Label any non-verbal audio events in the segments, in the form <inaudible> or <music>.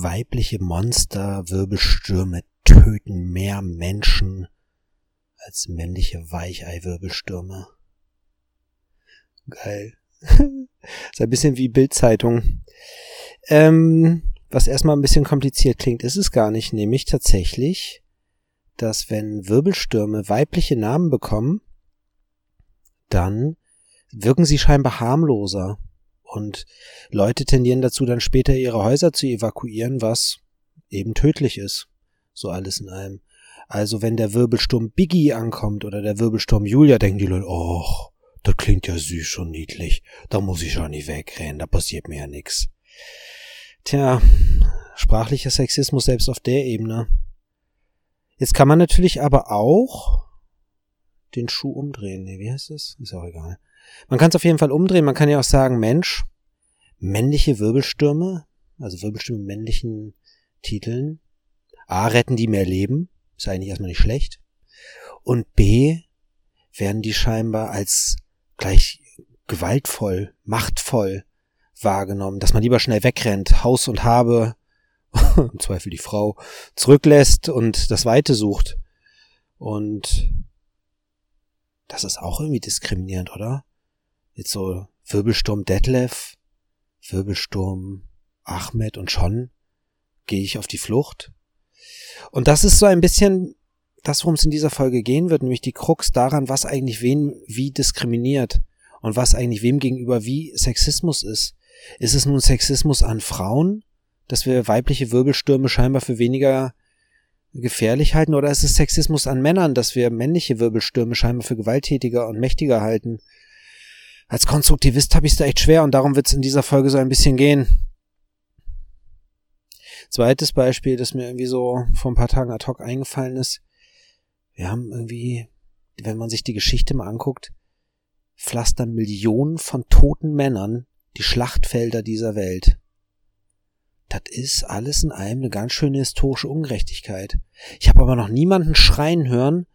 Weibliche Monster, Wirbelstürme töten mehr Menschen als männliche Weicheiwirbelstürme. Geil. <laughs> ist ein bisschen wie Bildzeitung. Ähm, was erstmal ein bisschen kompliziert klingt, ist es gar nicht, nämlich tatsächlich, dass wenn Wirbelstürme weibliche Namen bekommen, dann wirken sie scheinbar harmloser. Und Leute tendieren dazu, dann später ihre Häuser zu evakuieren, was eben tödlich ist. So alles in allem. Also wenn der Wirbelsturm Biggie ankommt oder der Wirbelsturm Julia, denken die Leute, oh, das klingt ja süß und niedlich. Da muss ich auch nicht wegrennen, da passiert mir ja nix. Tja, sprachlicher Sexismus selbst auf der Ebene. Jetzt kann man natürlich aber auch den Schuh umdrehen. Nee, wie heißt das? Ist auch egal. Man kann es auf jeden Fall umdrehen. Man kann ja auch sagen, Mensch, männliche Wirbelstürme, also Wirbelstürme mit männlichen Titeln, A, retten die mehr Leben, ist eigentlich erstmal nicht schlecht. Und B, werden die scheinbar als gleich gewaltvoll, machtvoll wahrgenommen, dass man lieber schnell wegrennt, Haus und Habe, <laughs> im Zweifel die Frau, zurücklässt und das Weite sucht. Und das ist auch irgendwie diskriminierend, oder? Jetzt so Wirbelsturm Detlef, Wirbelsturm Ahmed und schon gehe ich auf die Flucht. Und das ist so ein bisschen das, worum es in dieser Folge gehen wird, nämlich die Krux daran, was eigentlich wen wie diskriminiert und was eigentlich wem gegenüber wie Sexismus ist. Ist es nun Sexismus an Frauen, dass wir weibliche Wirbelstürme scheinbar für weniger gefährlich halten, oder ist es Sexismus an Männern, dass wir männliche Wirbelstürme scheinbar für gewalttätiger und mächtiger halten? Als Konstruktivist habe ich es da echt schwer und darum wird es in dieser Folge so ein bisschen gehen. Zweites Beispiel, das mir irgendwie so vor ein paar Tagen ad hoc eingefallen ist. Wir haben irgendwie, wenn man sich die Geschichte mal anguckt, pflastern Millionen von toten Männern die Schlachtfelder dieser Welt. Das ist alles in allem eine ganz schöne historische Ungerechtigkeit. Ich habe aber noch niemanden schreien hören,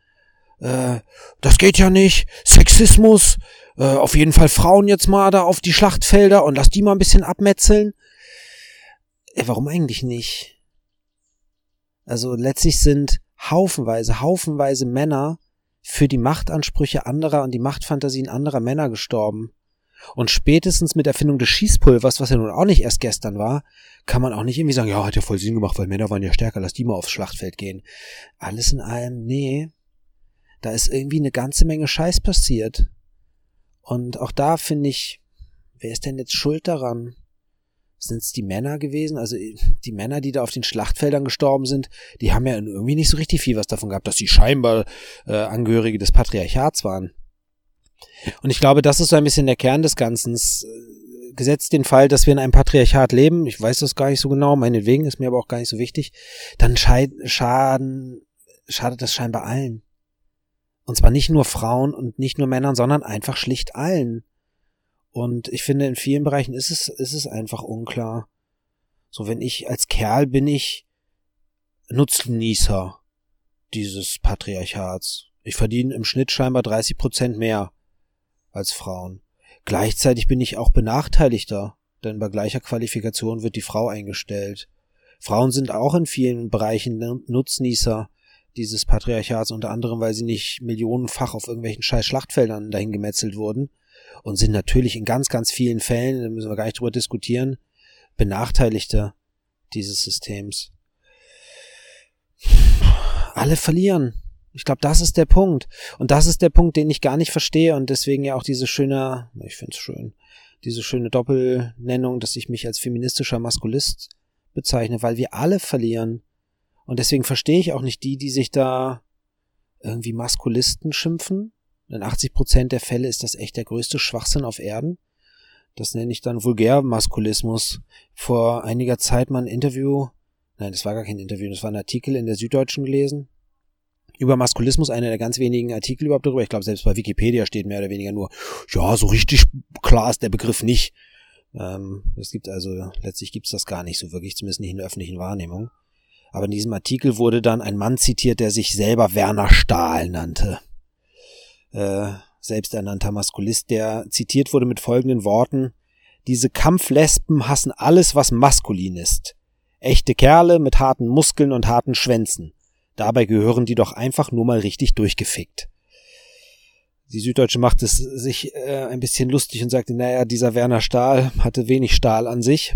äh, das geht ja nicht, Sexismus, äh, auf jeden Fall Frauen jetzt mal da auf die Schlachtfelder und lass die mal ein bisschen abmetzeln. Äh, warum eigentlich nicht? Also letztlich sind haufenweise, haufenweise Männer für die Machtansprüche anderer und die Machtfantasien anderer Männer gestorben. Und spätestens mit Erfindung des Schießpulvers, was ja nun auch nicht erst gestern war, kann man auch nicht irgendwie sagen, ja, hat ja voll Sinn gemacht, weil Männer waren ja stärker, lass die mal aufs Schlachtfeld gehen. Alles in allem, nee. Da ist irgendwie eine ganze Menge Scheiß passiert. Und auch da finde ich, wer ist denn jetzt schuld daran? Sind es die Männer gewesen? Also die Männer, die da auf den Schlachtfeldern gestorben sind, die haben ja irgendwie nicht so richtig viel was davon gehabt, dass sie scheinbar äh, Angehörige des Patriarchats waren. Und ich glaube, das ist so ein bisschen der Kern des Ganzen. Gesetzt den Fall, dass wir in einem Patriarchat leben, ich weiß das gar nicht so genau, meinetwegen ist mir aber auch gar nicht so wichtig, dann schaden, schadet das scheinbar allen. Und zwar nicht nur Frauen und nicht nur Männern, sondern einfach schlicht allen. Und ich finde, in vielen Bereichen ist es, ist es einfach unklar. So, wenn ich als Kerl bin ich Nutznießer dieses Patriarchats. Ich verdiene im Schnitt scheinbar 30 Prozent mehr als Frauen. Gleichzeitig bin ich auch benachteiligter, denn bei gleicher Qualifikation wird die Frau eingestellt. Frauen sind auch in vielen Bereichen Nutznießer dieses Patriarchats, unter anderem, weil sie nicht millionenfach auf irgendwelchen scheiß Schlachtfeldern dahin gemetzelt wurden und sind natürlich in ganz, ganz vielen Fällen, da müssen wir gar nicht drüber diskutieren, Benachteiligte dieses Systems. Alle verlieren. Ich glaube, das ist der Punkt. Und das ist der Punkt, den ich gar nicht verstehe und deswegen ja auch diese schöne, ich finde es schön, diese schöne Doppelnennung, dass ich mich als feministischer Maskulist bezeichne, weil wir alle verlieren. Und deswegen verstehe ich auch nicht die, die sich da irgendwie Maskulisten schimpfen. In 80 Prozent der Fälle ist das echt der größte Schwachsinn auf Erden. Das nenne ich dann Vulgärmaskulismus. Vor einiger Zeit mal ein Interview, nein, das war gar kein Interview, das war ein Artikel in der Süddeutschen gelesen. Über Maskulismus, einer der ganz wenigen Artikel überhaupt darüber. Ich glaube, selbst bei Wikipedia steht mehr oder weniger nur, ja, so richtig klar ist der Begriff nicht. Ähm, es gibt also, letztlich gibt es das gar nicht so wirklich, zumindest nicht in der öffentlichen Wahrnehmung. Aber in diesem Artikel wurde dann ein Mann zitiert, der sich selber Werner Stahl nannte. Äh, selbsternannter Maskulist, der zitiert wurde mit folgenden Worten. Diese Kampflespen hassen alles, was maskulin ist. Echte Kerle mit harten Muskeln und harten Schwänzen. Dabei gehören die doch einfach nur mal richtig durchgefickt. Die Süddeutsche macht es sich äh, ein bisschen lustig und sagte, naja, dieser Werner Stahl hatte wenig Stahl an sich,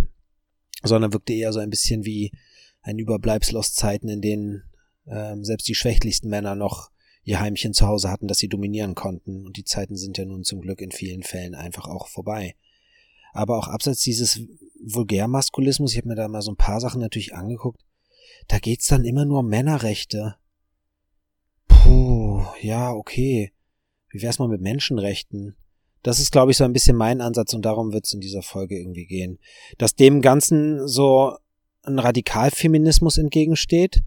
sondern wirkte eher so ein bisschen wie ein Überbleibsel aus Zeiten, in denen ähm, selbst die schwächlichsten Männer noch ihr Heimchen zu Hause hatten, das sie dominieren konnten. Und die Zeiten sind ja nun zum Glück in vielen Fällen einfach auch vorbei. Aber auch abseits dieses Vulgärmaskulismus, ich habe mir da mal so ein paar Sachen natürlich angeguckt, da geht's dann immer nur um Männerrechte. Puh, ja, okay. Wie wär's mal mit Menschenrechten? Das ist, glaube ich, so ein bisschen mein Ansatz und darum wird's in dieser Folge irgendwie gehen. Dass dem Ganzen so ein Radikalfeminismus entgegensteht,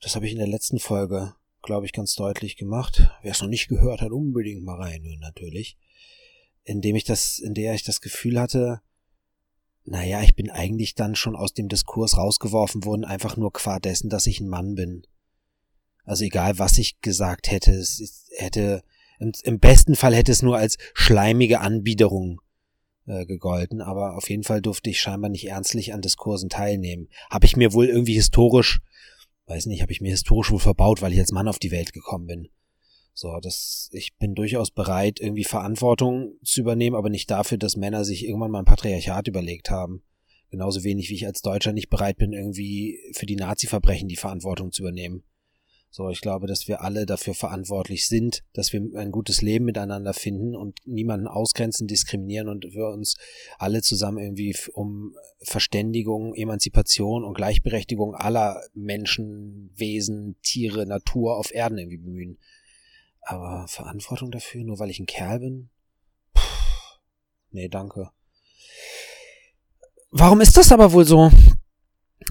das habe ich in der letzten Folge, glaube ich, ganz deutlich gemacht. Wer es noch nicht gehört hat, unbedingt mal reinhören, natürlich. Indem ich das, in der ich das Gefühl hatte, naja, ich bin eigentlich dann schon aus dem Diskurs rausgeworfen worden, einfach nur qua dessen, dass ich ein Mann bin. Also egal, was ich gesagt hätte, es hätte, im, im besten Fall hätte es nur als schleimige Anbiederung äh, gegolten, aber auf jeden Fall durfte ich scheinbar nicht ernstlich an Diskursen teilnehmen. Habe ich mir wohl irgendwie historisch weiß nicht, habe ich mir historisch wohl verbaut, weil ich als Mann auf die Welt gekommen bin. So, das, ich bin durchaus bereit, irgendwie Verantwortung zu übernehmen, aber nicht dafür, dass Männer sich irgendwann mal ein Patriarchat überlegt haben. Genauso wenig wie ich als Deutscher nicht bereit bin, irgendwie für die Nazi-Verbrechen die Verantwortung zu übernehmen. So, ich glaube, dass wir alle dafür verantwortlich sind, dass wir ein gutes Leben miteinander finden und niemanden ausgrenzen, diskriminieren und wir uns alle zusammen irgendwie um Verständigung, Emanzipation und Gleichberechtigung aller Menschen, Wesen, Tiere, Natur auf Erden irgendwie bemühen. Aber Verantwortung dafür, nur weil ich ein Kerl bin? Puh, nee, danke. Warum ist das aber wohl so?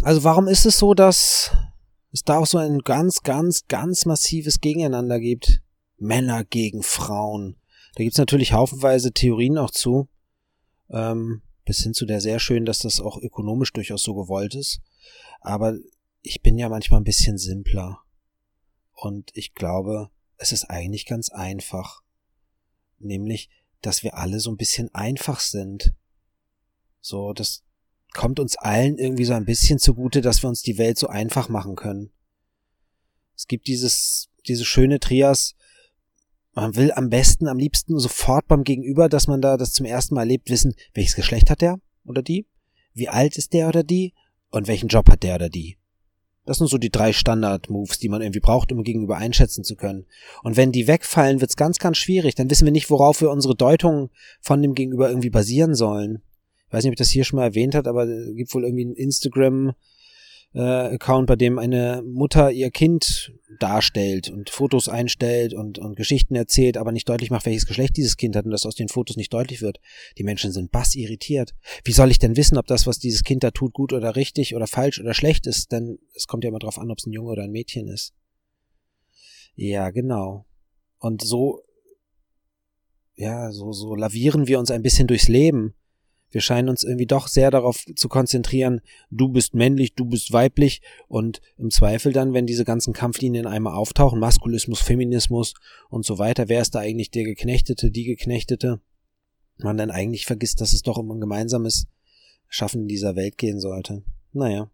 Also warum ist es so, dass es da auch so ein ganz, ganz, ganz massives Gegeneinander gibt. Männer gegen Frauen. Da gibt's natürlich haufenweise Theorien auch zu. Ähm, bis hin zu der sehr schön, dass das auch ökonomisch durchaus so gewollt ist. Aber ich bin ja manchmal ein bisschen simpler. Und ich glaube, es ist eigentlich ganz einfach. Nämlich, dass wir alle so ein bisschen einfach sind. So, das, kommt uns allen irgendwie so ein bisschen zugute, dass wir uns die Welt so einfach machen können. Es gibt dieses, diese schöne Trias, man will am besten, am liebsten sofort beim Gegenüber, dass man da das zum ersten Mal erlebt, wissen, welches Geschlecht hat der oder die, wie alt ist der oder die und welchen Job hat der oder die. Das sind so die drei Standard-Moves, die man irgendwie braucht, um gegenüber einschätzen zu können. Und wenn die wegfallen, wird's ganz, ganz schwierig. Dann wissen wir nicht, worauf wir unsere Deutungen von dem Gegenüber irgendwie basieren sollen weiß nicht, ob ich das hier schon mal erwähnt hat, aber es gibt wohl irgendwie einen Instagram äh, Account, bei dem eine Mutter ihr Kind darstellt und Fotos einstellt und, und Geschichten erzählt, aber nicht deutlich macht, welches Geschlecht dieses Kind hat und das aus den Fotos nicht deutlich wird. Die Menschen sind bass irritiert. Wie soll ich denn wissen, ob das, was dieses Kind da tut, gut oder richtig oder falsch oder schlecht ist? Denn es kommt ja immer drauf an, ob es ein Junge oder ein Mädchen ist. Ja, genau. Und so, ja, so, so lavieren wir uns ein bisschen durchs Leben wir scheinen uns irgendwie doch sehr darauf zu konzentrieren, du bist männlich, du bist weiblich und im Zweifel dann, wenn diese ganzen Kampflinien einmal auftauchen, Maskulismus, Feminismus und so weiter, wer ist da eigentlich der Geknechtete, die Geknechtete, man dann eigentlich vergisst, dass es doch um ein gemeinsames Schaffen dieser Welt gehen sollte. Naja.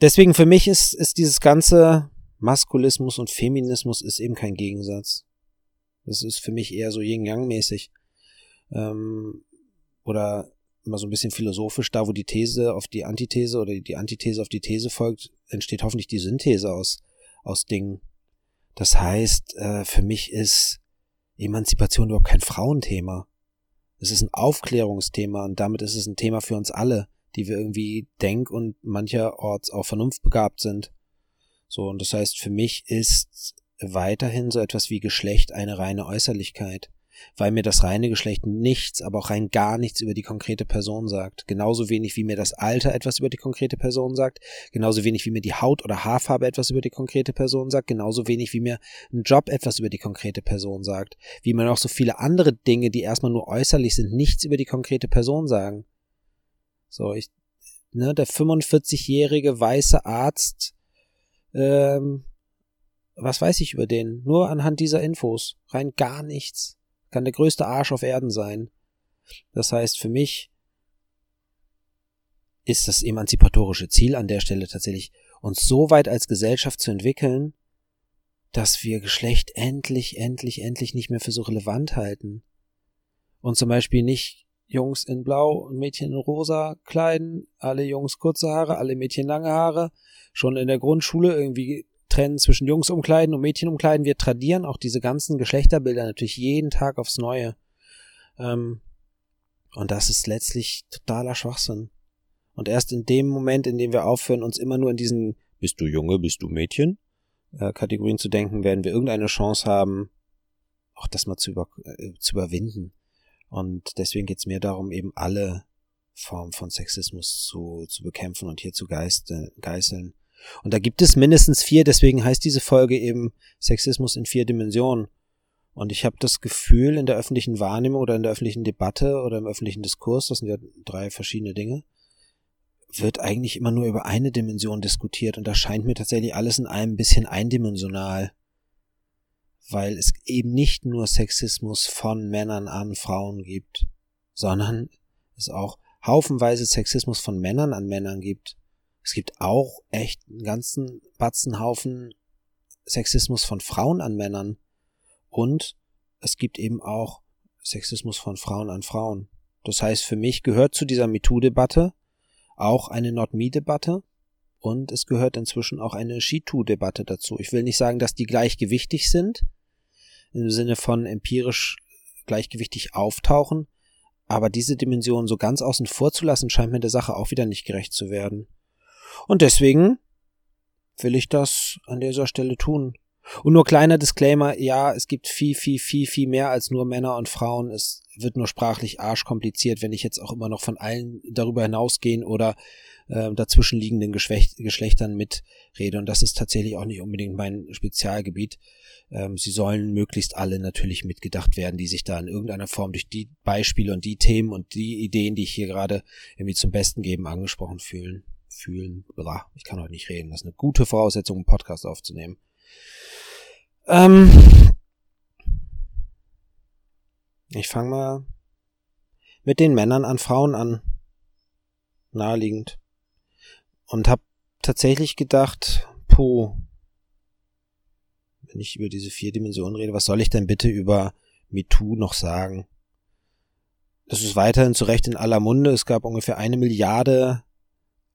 Deswegen für mich ist, ist dieses ganze Maskulismus und Feminismus ist eben kein Gegensatz. Das ist für mich eher so Yin-Yang-mäßig. Ähm, oder immer so ein bisschen philosophisch, da wo die These auf die Antithese oder die Antithese auf die These folgt, entsteht hoffentlich die Synthese aus, aus Dingen. Das heißt, äh, für mich ist Emanzipation überhaupt kein Frauenthema. Es ist ein Aufklärungsthema und damit ist es ein Thema für uns alle, die wir irgendwie denk- und mancherorts auch vernunftbegabt sind. So, und das heißt, für mich ist weiterhin so etwas wie Geschlecht eine reine Äußerlichkeit weil mir das reine Geschlecht nichts, aber auch rein gar nichts über die konkrete Person sagt. Genauso wenig wie mir das Alter etwas über die konkrete Person sagt, genauso wenig wie mir die Haut oder Haarfarbe etwas über die konkrete Person sagt, genauso wenig wie mir ein Job etwas über die konkrete Person sagt, wie man auch so viele andere Dinge, die erstmal nur äußerlich sind, nichts über die konkrete Person sagen. So, ich, ne, der 45-jährige weiße Arzt, ähm, was weiß ich über den? Nur anhand dieser Infos. Rein gar nichts kann der größte Arsch auf Erden sein. Das heißt für mich, ist das emanzipatorische Ziel an der Stelle tatsächlich, uns so weit als Gesellschaft zu entwickeln, dass wir Geschlecht endlich, endlich, endlich nicht mehr für so relevant halten. Und zum Beispiel nicht Jungs in Blau und Mädchen in Rosa kleiden, alle Jungs kurze Haare, alle Mädchen lange Haare, schon in der Grundschule irgendwie trennen zwischen Jungs umkleiden und Mädchen umkleiden. Wir tradieren auch diese ganzen Geschlechterbilder natürlich jeden Tag aufs Neue. Ähm, und das ist letztlich totaler Schwachsinn. Und erst in dem Moment, in dem wir aufhören, uns immer nur in diesen Bist du Junge, bist du Mädchen äh, Kategorien zu denken, werden wir irgendeine Chance haben, auch das mal zu, über, äh, zu überwinden. Und deswegen geht es mir darum, eben alle Formen von Sexismus zu, zu bekämpfen und hier zu geiste, geißeln. Und da gibt es mindestens vier, deswegen heißt diese Folge eben Sexismus in vier Dimensionen. Und ich habe das Gefühl, in der öffentlichen Wahrnehmung oder in der öffentlichen Debatte oder im öffentlichen Diskurs, das sind ja drei verschiedene Dinge, wird eigentlich immer nur über eine Dimension diskutiert und da scheint mir tatsächlich alles in einem bisschen eindimensional weil es eben nicht nur Sexismus von Männern an Frauen gibt, sondern es auch haufenweise Sexismus von Männern an Männern gibt. Es gibt auch echt einen ganzen Batzenhaufen Sexismus von Frauen an Männern. Und es gibt eben auch Sexismus von Frauen an Frauen. Das heißt, für mich gehört zu dieser MeToo-Debatte auch eine Not-Me-Debatte und es gehört inzwischen auch eine SheToo-Debatte dazu. Ich will nicht sagen, dass die gleichgewichtig sind, im Sinne von empirisch gleichgewichtig auftauchen, aber diese Dimension so ganz außen vor zu lassen, scheint mir der Sache auch wieder nicht gerecht zu werden. Und deswegen will ich das an dieser Stelle tun. Und nur kleiner Disclaimer, ja, es gibt viel, viel, viel, viel mehr als nur Männer und Frauen. Es wird nur sprachlich arschkompliziert, wenn ich jetzt auch immer noch von allen darüber hinausgehen oder äh, dazwischenliegenden Geschlecht, Geschlechtern mitrede. Und das ist tatsächlich auch nicht unbedingt mein Spezialgebiet. Ähm, sie sollen möglichst alle natürlich mitgedacht werden, die sich da in irgendeiner Form durch die Beispiele und die Themen und die Ideen, die ich hier gerade irgendwie zum Besten geben, angesprochen fühlen. Fühlen, bla, ich kann heute nicht reden. Das ist eine gute Voraussetzung, einen Podcast aufzunehmen. Ähm, ich fange mal mit den Männern an Frauen an. Naheliegend. Und hab tatsächlich gedacht, puh, wenn ich über diese vier Dimensionen rede, was soll ich denn bitte über MeToo noch sagen? Das ist weiterhin zu Recht in aller Munde. Es gab ungefähr eine Milliarde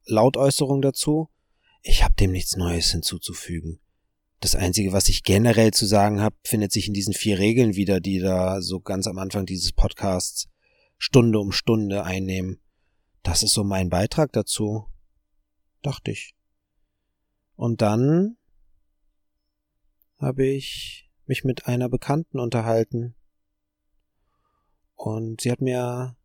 Lautäußerungen dazu. Ich habe dem nichts Neues hinzuzufügen. Das Einzige, was ich generell zu sagen habe, findet sich in diesen vier Regeln wieder, die da so ganz am Anfang dieses Podcasts Stunde um Stunde einnehmen. Das ist so mein Beitrag dazu. Dachte ich. Und dann habe ich mich mit einer Bekannten unterhalten. Und sie hat mir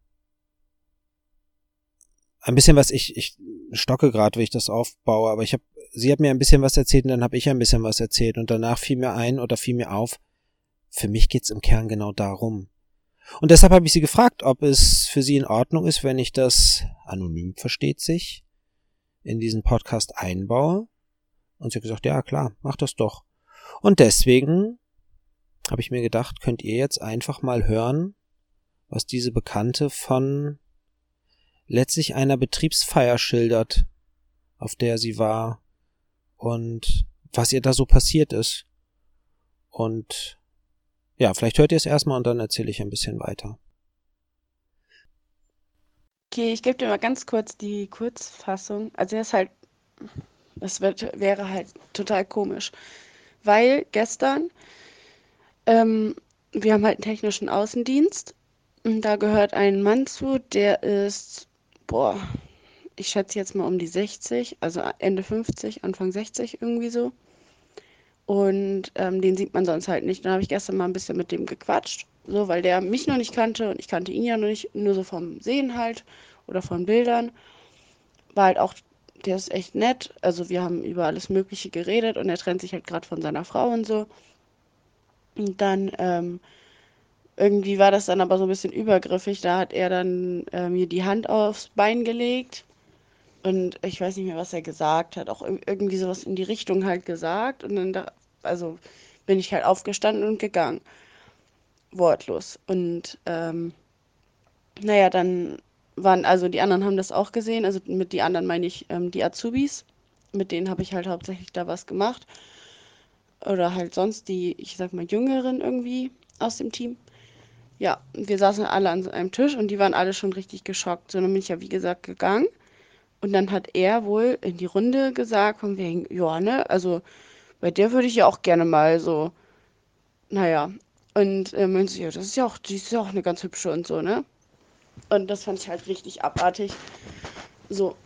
ein bisschen was, ich, ich stocke gerade, wie ich das aufbaue, aber ich habe, sie hat mir ein bisschen was erzählt und dann habe ich ein bisschen was erzählt und danach fiel mir ein oder fiel mir auf, für mich geht's im Kern genau darum. Und deshalb habe ich sie gefragt, ob es für sie in Ordnung ist, wenn ich das anonym versteht sich in diesen Podcast einbaue. Und sie hat gesagt, ja klar, mach das doch. Und deswegen habe ich mir gedacht, könnt ihr jetzt einfach mal hören, was diese Bekannte von letztlich einer Betriebsfeier schildert, auf der sie war und was ihr da so passiert ist. Und ja, vielleicht hört ihr es erstmal und dann erzähle ich ein bisschen weiter. Okay, ich gebe dir mal ganz kurz die Kurzfassung. Also er ist halt, es wird, wäre halt total komisch weil gestern, ähm, wir haben halt einen technischen Außendienst und da gehört ein Mann zu, der ist, boah, ich schätze jetzt mal um die 60, also Ende 50, Anfang 60 irgendwie so. Und ähm, den sieht man sonst halt nicht. Dann habe ich gestern mal ein bisschen mit dem gequatscht, so, weil der mich noch nicht kannte und ich kannte ihn ja noch nicht, nur so vom Sehen halt oder von Bildern. War halt auch der ist echt nett. Also wir haben über alles Mögliche geredet und er trennt sich halt gerade von seiner Frau und so. Und dann ähm, irgendwie war das dann aber so ein bisschen übergriffig. Da hat er dann äh, mir die Hand aufs Bein gelegt. Und ich weiß nicht mehr, was er gesagt hat. Auch irgendwie sowas in die Richtung halt gesagt. Und dann, da, also bin ich halt aufgestanden und gegangen. Wortlos. Und ähm, naja, dann waren, also die anderen haben das auch gesehen. Also mit die anderen meine ich ähm, die Azubis. Mit denen habe ich halt hauptsächlich da was gemacht. Oder halt sonst die, ich sag mal, Jüngeren irgendwie aus dem Team. Ja, wir saßen alle an einem Tisch und die waren alle schon richtig geschockt. So, dann bin ich ja, wie gesagt, gegangen. Und dann hat er wohl in die Runde gesagt, von wegen, ja, ne, also bei der würde ich ja auch gerne mal so, naja. Und er meinte so, ja, das ist ja auch, die ist ja auch eine ganz hübsche und so, ne? Und das fand ich halt richtig abartig. So.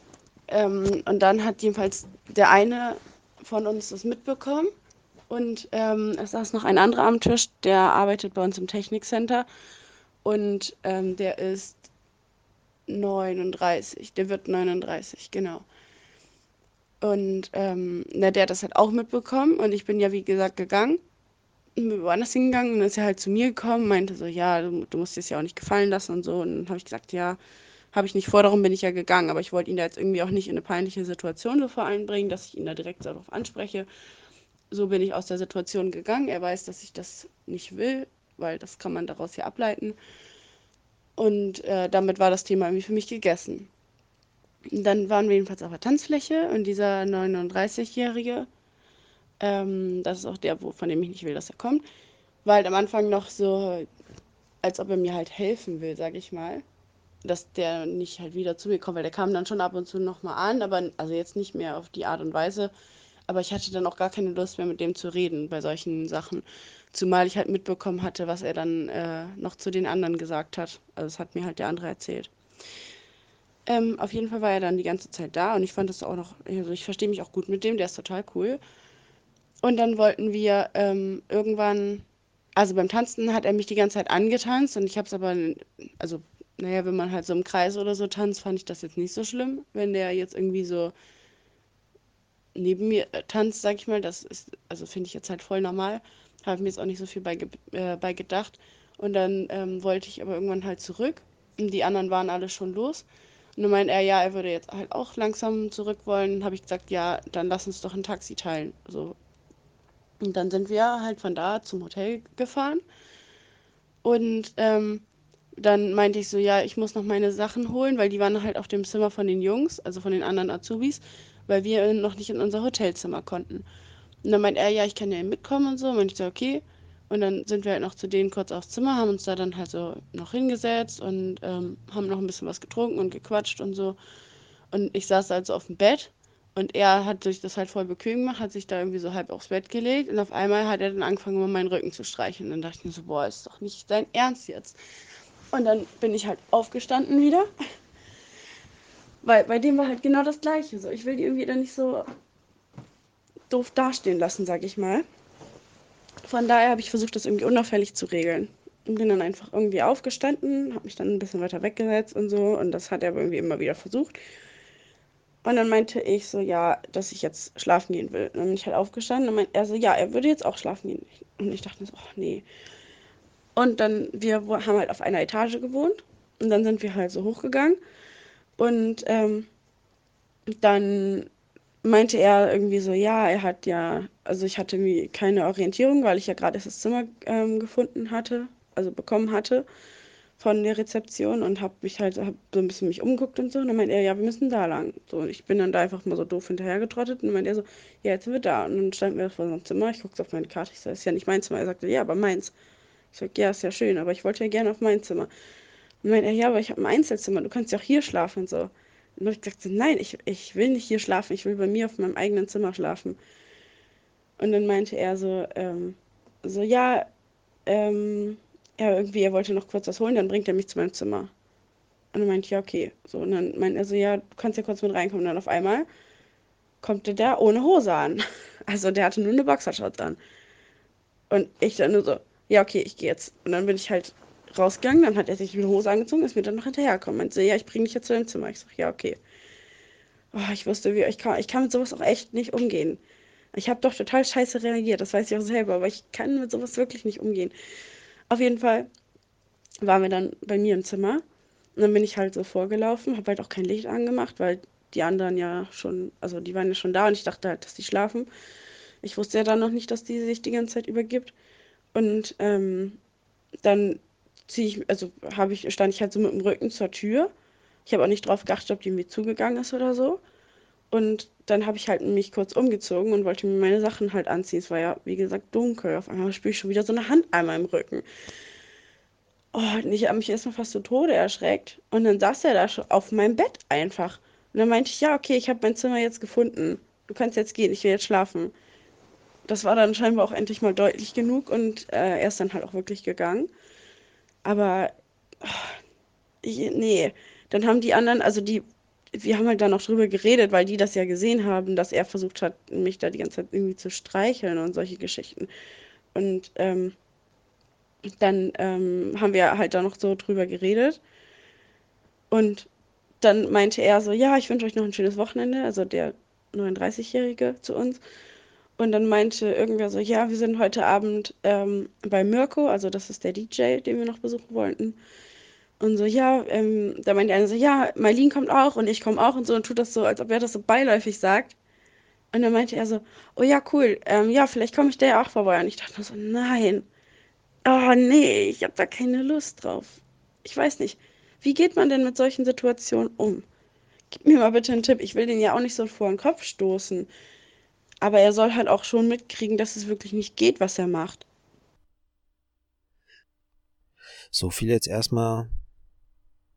Ähm, und dann hat jedenfalls der eine von uns das mitbekommen. Und ähm, es saß noch ein anderer am Tisch, der arbeitet bei uns im Technikcenter. Und ähm, der ist 39. Der wird 39, genau. Und ähm, na, der hat das halt auch mitbekommen. Und ich bin ja, wie gesagt, gegangen. Bin woanders hingegangen und dann ist er halt zu mir gekommen, meinte so, ja, du, du musst es ja auch nicht gefallen lassen und so. Und dann habe ich gesagt, ja, habe ich nicht vor, darum bin ich ja gegangen. Aber ich wollte ihn da jetzt irgendwie auch nicht in eine peinliche Situation so vor einbringen, dass ich ihn da direkt darauf anspreche. So bin ich aus der Situation gegangen. Er weiß, dass ich das nicht will, weil das kann man daraus ja ableiten. Und äh, damit war das Thema irgendwie für mich gegessen. Dann waren wir jedenfalls auf der Tanzfläche und dieser 39-Jährige, ähm, das ist auch der, von dem ich nicht will, dass er kommt, war halt am Anfang noch so, als ob er mir halt helfen will, sag ich mal. Dass der nicht halt wieder zu mir kommt, weil der kam dann schon ab und zu nochmal an, aber also jetzt nicht mehr auf die Art und Weise. Aber ich hatte dann auch gar keine Lust mehr mit dem zu reden bei solchen Sachen. Zumal ich halt mitbekommen hatte, was er dann äh, noch zu den anderen gesagt hat. Also das hat mir halt der andere erzählt. Ähm, auf jeden Fall war er dann die ganze Zeit da und ich fand das auch noch, also ich verstehe mich auch gut mit dem, der ist total cool. Und dann wollten wir ähm, irgendwann, also beim Tanzen hat er mich die ganze Zeit angetanzt und ich habe es aber, also naja, wenn man halt so im Kreis oder so tanzt, fand ich das jetzt nicht so schlimm. Wenn der jetzt irgendwie so neben mir äh, tanzt, sag ich mal, das ist, also finde ich jetzt halt voll normal. Habe mir jetzt auch nicht so viel bei, äh, bei gedacht. Und dann ähm, wollte ich aber irgendwann halt zurück. Und die anderen waren alle schon los. Und dann meinte er, ja, er würde jetzt halt auch langsam zurück wollen. Habe ich gesagt, ja, dann lass uns doch ein Taxi teilen. So. Und dann sind wir halt von da zum Hotel gefahren. Und ähm, dann meinte ich so, ja, ich muss noch meine Sachen holen, weil die waren halt auf dem Zimmer von den Jungs, also von den anderen Azubis, weil wir noch nicht in unser Hotelzimmer konnten. Und dann meinte er, ja, ich kann ja mitkommen und so. Und ich so, okay. Und dann sind wir halt noch zu denen kurz aufs Zimmer, haben uns da dann halt so noch hingesetzt und ähm, haben noch ein bisschen was getrunken und gequatscht und so. Und ich saß halt so auf dem Bett und er hat sich das halt voll bequem gemacht, hat sich da irgendwie so halb aufs Bett gelegt und auf einmal hat er dann angefangen, über meinen Rücken zu streichen. Und dann dachte ich mir so, boah, ist doch nicht dein Ernst jetzt. Und dann bin ich halt aufgestanden wieder. Weil bei dem war halt genau das Gleiche. So, ich will die irgendwie dann nicht so doof dastehen lassen, sag ich mal. Von daher habe ich versucht, das irgendwie unauffällig zu regeln. Und bin dann einfach irgendwie aufgestanden, habe mich dann ein bisschen weiter weggesetzt und so. Und das hat er irgendwie immer wieder versucht. Und dann meinte ich so, ja, dass ich jetzt schlafen gehen will. Und dann bin ich halt aufgestanden und meinte er so, ja, er würde jetzt auch schlafen gehen. Und ich dachte so, ach nee. Und dann, wir haben halt auf einer Etage gewohnt. Und dann sind wir halt so hochgegangen. Und ähm, dann meinte er irgendwie so, ja, er hat ja, also ich hatte keine Orientierung, weil ich ja gerade das Zimmer ähm, gefunden hatte, also bekommen hatte von der Rezeption und habe mich halt hab so ein bisschen mich umgeguckt und so. Und dann meinte er, ja, wir müssen da lang. So, und ich bin dann da einfach mal so doof hinterhergetrottet und meinte er so, ja, jetzt sind wir da. Und dann standen wir vor so Zimmer, ich guckte auf meine Karte, ich so, das ist ja nicht mein Zimmer. Er sagte, ja, aber meins. Ich sag, ja, ist ja schön, aber ich wollte ja gerne auf mein Zimmer. Und meinte er, ja, aber ich habe ein Einzelzimmer, du kannst ja auch hier schlafen und so. Und ich gesagt, nein, ich, ich will nicht hier schlafen, ich will bei mir auf meinem eigenen Zimmer schlafen. Und dann meinte er so, ähm, so ja, ähm, ja, irgendwie, er wollte noch kurz was holen, dann bringt er mich zu meinem Zimmer. Und dann meinte ich, ja, okay. So, und dann meinte er so, ja, du kannst ja kurz mit reinkommen. Und dann auf einmal kommt er da ohne Hose an. <laughs> Also der hatte nur eine Boxershorts an. Und ich dann nur so, ja, okay, ich gehe jetzt. Und dann bin ich halt rausgegangen, dann hat er sich eine Hose angezogen, ist mir dann noch hinterhergekommen. Meinte, ja, ich bringe dich jetzt zu deinem Zimmer. Ich sag, ja, okay. Oh, ich wusste, wie ich kann, ich kann mit sowas auch echt nicht umgehen. Ich habe doch total scheiße reagiert, das weiß ich auch selber, aber ich kann mit sowas wirklich nicht umgehen. Auf jeden Fall waren wir dann bei mir im Zimmer und dann bin ich halt so vorgelaufen, habe halt auch kein Licht angemacht, weil die anderen ja schon, also die waren ja schon da und ich dachte halt, dass die schlafen. Ich wusste ja dann noch nicht, dass die sich die ganze Zeit übergibt. Und ähm, dann ziehe ich, also habe ich, stand ich halt so mit dem Rücken zur Tür Ich habe auch nicht drauf geachtet, ob die mir zugegangen ist oder so. Und dann habe ich halt mich kurz umgezogen und wollte mir meine Sachen halt anziehen. Es war ja, wie gesagt, dunkel. Auf einmal spüre ich schon wieder so eine Hand einmal im Rücken. Oh, und ich habe mich erstmal fast zu Tode erschreckt. Und dann saß er da schon auf meinem Bett einfach. Und dann meinte ich, ja, okay, ich habe mein Zimmer jetzt gefunden. Du kannst jetzt gehen, ich will jetzt schlafen. Das war dann scheinbar auch endlich mal deutlich genug und äh, er ist dann halt auch wirklich gegangen. Aber, oh, ich, nee, dann haben die anderen, also die, wir haben halt dann auch drüber geredet, weil die das ja gesehen haben, dass er versucht hat, mich da die ganze Zeit irgendwie zu streicheln und solche Geschichten. Und ähm, dann ähm, haben wir halt da noch so drüber geredet. Und dann meinte er so, ja, ich wünsche euch noch ein schönes Wochenende, also der 39-Jährige zu uns. Und dann meinte irgendwer so, ja, wir sind heute Abend ähm, bei Mirko, also das ist der DJ, den wir noch besuchen wollten. Und so, ja, ähm, da meinte einer so, ja, Marlene kommt auch und ich komme auch und so und tut das so, als ob er das so beiläufig sagt. Und dann meinte er so, oh ja, cool, ähm, ja, vielleicht komme ich da ja auch vorbei. Und ich dachte nur so, nein, oh nee, ich habe da keine Lust drauf. Ich weiß nicht, wie geht man denn mit solchen Situationen um? Gib mir mal bitte einen Tipp, ich will den ja auch nicht so vor den Kopf stoßen. Aber er soll halt auch schon mitkriegen, dass es wirklich nicht geht, was er macht. So viel jetzt erstmal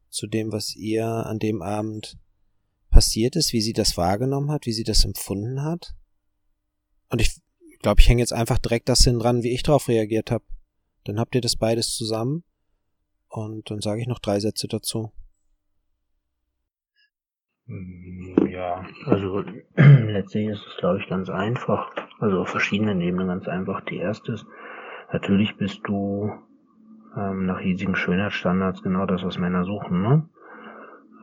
zu dem, was ihr an dem Abend passiert ist, wie sie das wahrgenommen hat, wie sie das empfunden hat. Und ich glaube, ich hänge jetzt einfach direkt das hin dran, wie ich darauf reagiert habe. Dann habt ihr das beides zusammen und dann sage ich noch drei Sätze dazu. Mm, ja, also <clears throat> letztlich ist es, glaube ich, ganz einfach. Also auf verschiedenen Ebenen ganz einfach. Die erste ist, natürlich bist du ähm, nach hiesigen Schönheitsstandards genau das, was Männer suchen, ne?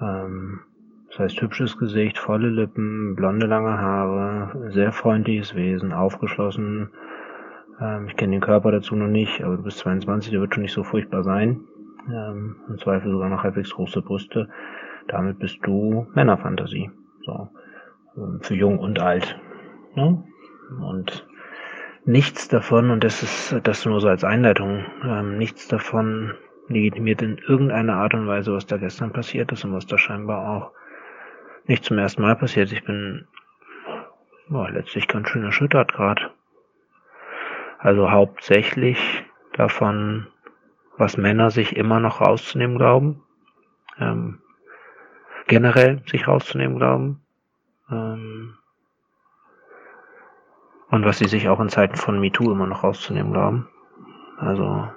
Ähm, das heißt hübsches Gesicht, volle Lippen, blonde lange Haare, sehr freundliches Wesen, aufgeschlossen. Ähm, ich kenne den Körper dazu noch nicht, aber du bist 22, der wird schon nicht so furchtbar sein. Ähm, Im Zweifel sogar noch halbwegs große Brüste. Damit bist du Männerfantasie. So. Für jung und alt. Ne? Und nichts davon, und das ist das nur so als Einleitung, ähm, nichts davon legitimiert in irgendeiner Art und Weise, was da gestern passiert ist und was da scheinbar auch nicht zum ersten Mal passiert. Ich bin boah, letztlich ganz schön erschüttert gerade. Also hauptsächlich davon, was Männer sich immer noch rauszunehmen glauben. Ähm, generell sich rauszunehmen glauben. Ähm, und was sie sich auch in Zeiten von MeToo immer noch rauszunehmen glauben. Also,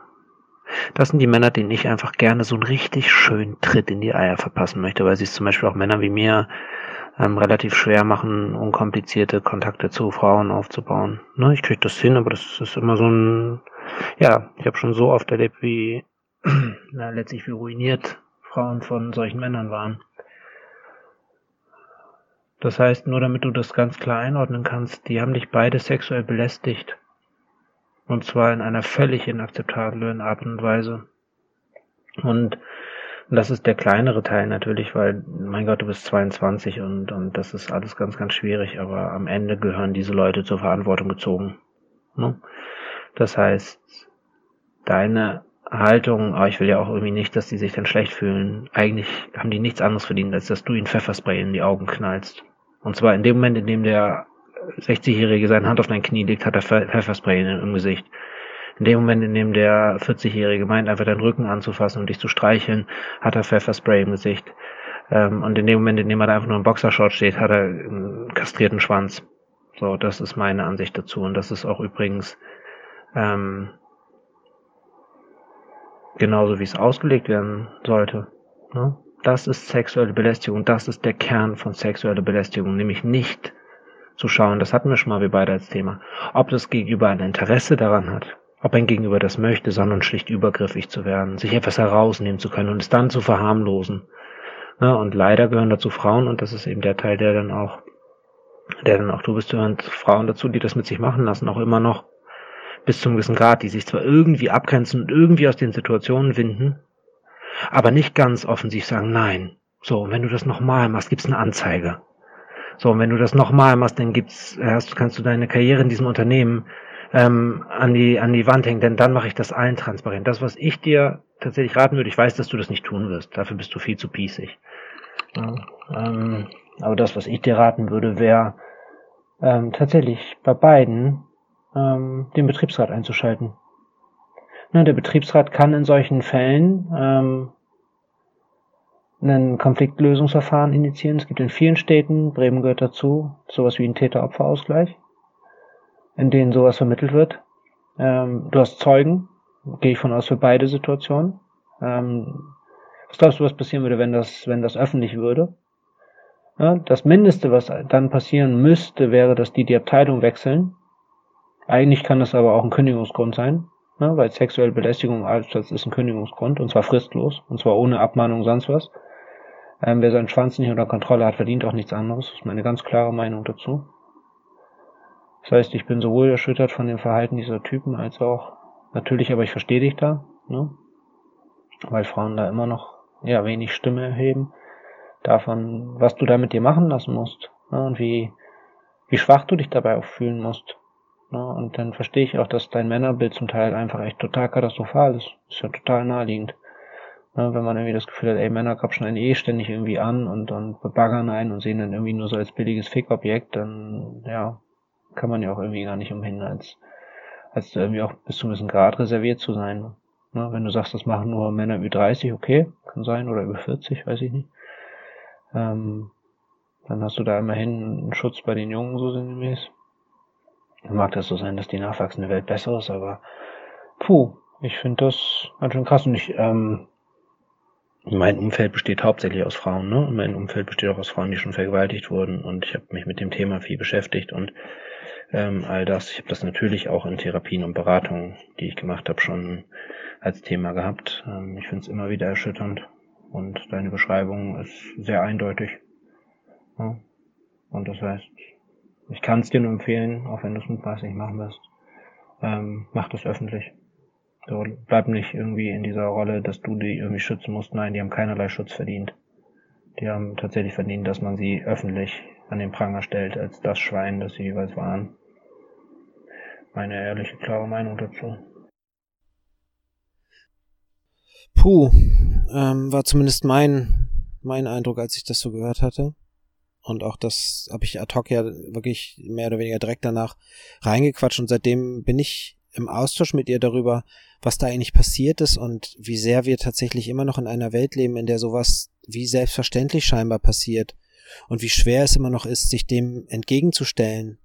das sind die Männer, denen ich einfach gerne so einen richtig schönen Tritt in die Eier verpassen möchte, weil sie es zum Beispiel auch Männer wie mir ähm, relativ schwer machen, unkomplizierte Kontakte zu Frauen aufzubauen. Ne, ich kriege das hin, aber das ist immer so ein, ja, ich habe schon so oft erlebt, wie <clears throat> na, letztlich wie ruiniert Frauen von solchen Männern waren. Das heißt, nur damit du das ganz klar einordnen kannst, die haben dich beide sexuell belästigt. Und zwar in einer völlig inakzeptablen Art und Weise. Und das ist der kleinere Teil natürlich, weil, mein Gott, du bist 22 und, und das ist alles ganz, ganz schwierig, aber am Ende gehören diese Leute zur Verantwortung gezogen. Ne? Das heißt, deine Haltung, aber ich will ja auch irgendwie nicht, dass die sich dann schlecht fühlen. Eigentlich haben die nichts anderes verdient, als dass du ihnen Pfefferspray in die Augen knallst. Und zwar in dem Moment, in dem der 60-Jährige seine Hand auf dein Knie legt, hat er Pfefferspray im Gesicht. In dem Moment, in dem der 40-Jährige meint, einfach deinen Rücken anzufassen und dich zu streicheln, hat er Pfefferspray im Gesicht. Ähm, und in dem Moment, in dem er da einfach nur im Boxershort steht, hat er einen kastrierten Schwanz. So, das ist meine Ansicht dazu. Und das ist auch übrigens ähm, genauso wie es ausgelegt werden sollte. Ne? Das ist sexuelle Belästigung, das ist der Kern von sexueller Belästigung, nämlich nicht zu schauen, das hatten wir schon mal wir beide als Thema, ob das Gegenüber ein Interesse daran hat, ob ein Gegenüber das möchte, sondern schlicht übergriffig zu werden, sich etwas herausnehmen zu können und es dann zu verharmlosen. Ja, ne? und leider gehören dazu Frauen, und das ist eben der Teil, der dann auch, der dann auch du bist, gehören Frauen dazu, die das mit sich machen lassen, auch immer noch bis zum gewissen Grad, die sich zwar irgendwie abgrenzen und irgendwie aus den Situationen winden, aber nicht ganz offensiv sagen, nein. So, wenn du das nochmal machst, gibt's eine Anzeige. So, und wenn du das nochmal machst, dann gibt's, hast, kannst du deine Karriere in diesem Unternehmen ähm, an die an die Wand hängen, denn dann mache ich das allen transparent. Das, was ich dir tatsächlich raten würde, ich weiß, dass du das nicht tun wirst. Dafür bist du viel zu pießig. Ja, ähm, aber das, was ich dir raten würde, wäre ähm, tatsächlich bei beiden ähm, den Betriebsrat einzuschalten. Ne, der Betriebsrat kann in solchen Fällen ähm, ein Konfliktlösungsverfahren initiieren. Es gibt in vielen Städten, Bremen gehört dazu, sowas wie ein Täter-Opfer-Ausgleich, in denen sowas vermittelt wird. Ähm, du hast Zeugen, gehe ich von aus für beide Situationen. Ähm, was glaubst du, was passieren würde, wenn das, wenn das öffentlich würde? Ja, das Mindeste, was dann passieren müsste, wäre, dass die die Abteilung wechseln. Eigentlich kann das aber auch ein Kündigungsgrund sein, ne, weil sexuelle Belästigung als ist ein Kündigungsgrund und zwar fristlos und zwar ohne Abmahnung sonst was. Ähm, wer seinen Schwanz nicht unter Kontrolle hat, verdient auch nichts anderes. Das ist meine ganz klare Meinung dazu. Das heißt, ich bin sowohl erschüttert von dem Verhalten dieser Typen als auch natürlich, aber ich verstehe dich da, ne? weil Frauen da immer noch ja wenig Stimme erheben davon, was du da mit dir machen lassen musst ne, und wie, wie schwach du dich dabei auch fühlen musst. Ne, und dann verstehe ich auch, dass dein Männerbild zum Teil einfach echt total katastrophal ist. Ist ja total naheliegend. Ne, wenn man irgendwie das Gefühl hat, ey, Männer kapschen einen eh ständig irgendwie an und, und bebaggern einen und sehen dann irgendwie nur so als billiges Fickobjekt, dann, ja, kann man ja auch irgendwie gar nicht umhin, als, als irgendwie auch bis zu einem gewissen Grad reserviert zu sein. Ne, wenn du sagst, das machen nur Männer über 30, okay, kann sein, oder über 40, weiß ich nicht. Ähm, dann hast du da immerhin einen Schutz bei den Jungen, so sinngemäß. Mag das so sein, dass die nachwachsende Welt besser ist, aber puh, ich finde das ganz schön krass. Und ich, ähm, mein Umfeld besteht hauptsächlich aus Frauen, ne? Und mein Umfeld besteht auch aus Frauen, die schon vergewaltigt wurden. Und ich habe mich mit dem Thema viel beschäftigt und ähm, all das. Ich habe das natürlich auch in Therapien und Beratungen, die ich gemacht habe, schon als Thema gehabt. Ähm, ich finde es immer wieder erschütternd, und deine Beschreibung ist sehr eindeutig. Ja. Und das heißt, ich kann es dir nur empfehlen, auch wenn du es mutmaßlich machen wirst, ähm, mach das öffentlich. So, bleib nicht irgendwie in dieser Rolle, dass du die irgendwie schützen musst. Nein, die haben keinerlei Schutz verdient. Die haben tatsächlich verdient, dass man sie öffentlich an den Pranger stellt, als das Schwein, das sie jeweils waren. Meine ehrliche, klare Meinung dazu. Puh, ähm, war zumindest mein, mein Eindruck, als ich das so gehört hatte. Und auch das habe ich ad hoc ja wirklich mehr oder weniger direkt danach reingequatscht und seitdem bin ich im Austausch mit ihr darüber, was da eigentlich passiert ist und wie sehr wir tatsächlich immer noch in einer Welt leben, in der sowas wie selbstverständlich scheinbar passiert und wie schwer es immer noch ist, sich dem entgegenzustellen.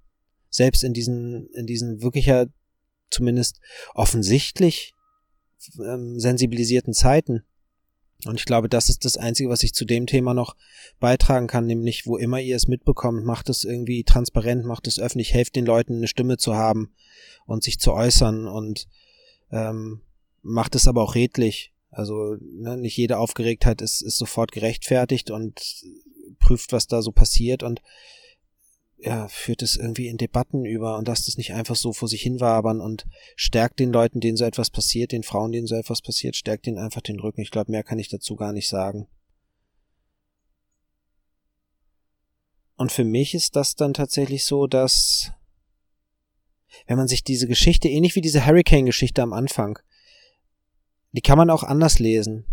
Selbst in diesen, in diesen wirklicher, zumindest offensichtlich ähm, sensibilisierten Zeiten. Und ich glaube, das ist das Einzige, was ich zu dem Thema noch beitragen kann, nämlich wo immer ihr es mitbekommt, macht es irgendwie transparent, macht es öffentlich, helft den Leuten eine Stimme zu haben und sich zu äußern und ähm, macht es aber auch redlich. Also ne, nicht jede Aufgeregtheit ist, ist sofort gerechtfertigt und prüft, was da so passiert und ja, führt es irgendwie in Debatten über und lasst es nicht einfach so vor sich hinwabern und stärkt den Leuten, denen so etwas passiert, den Frauen, denen so etwas passiert, stärkt ihnen einfach den Rücken. Ich glaube, mehr kann ich dazu gar nicht sagen. Und für mich ist das dann tatsächlich so, dass wenn man sich diese Geschichte, ähnlich wie diese Hurricane-Geschichte am Anfang, die kann man auch anders lesen.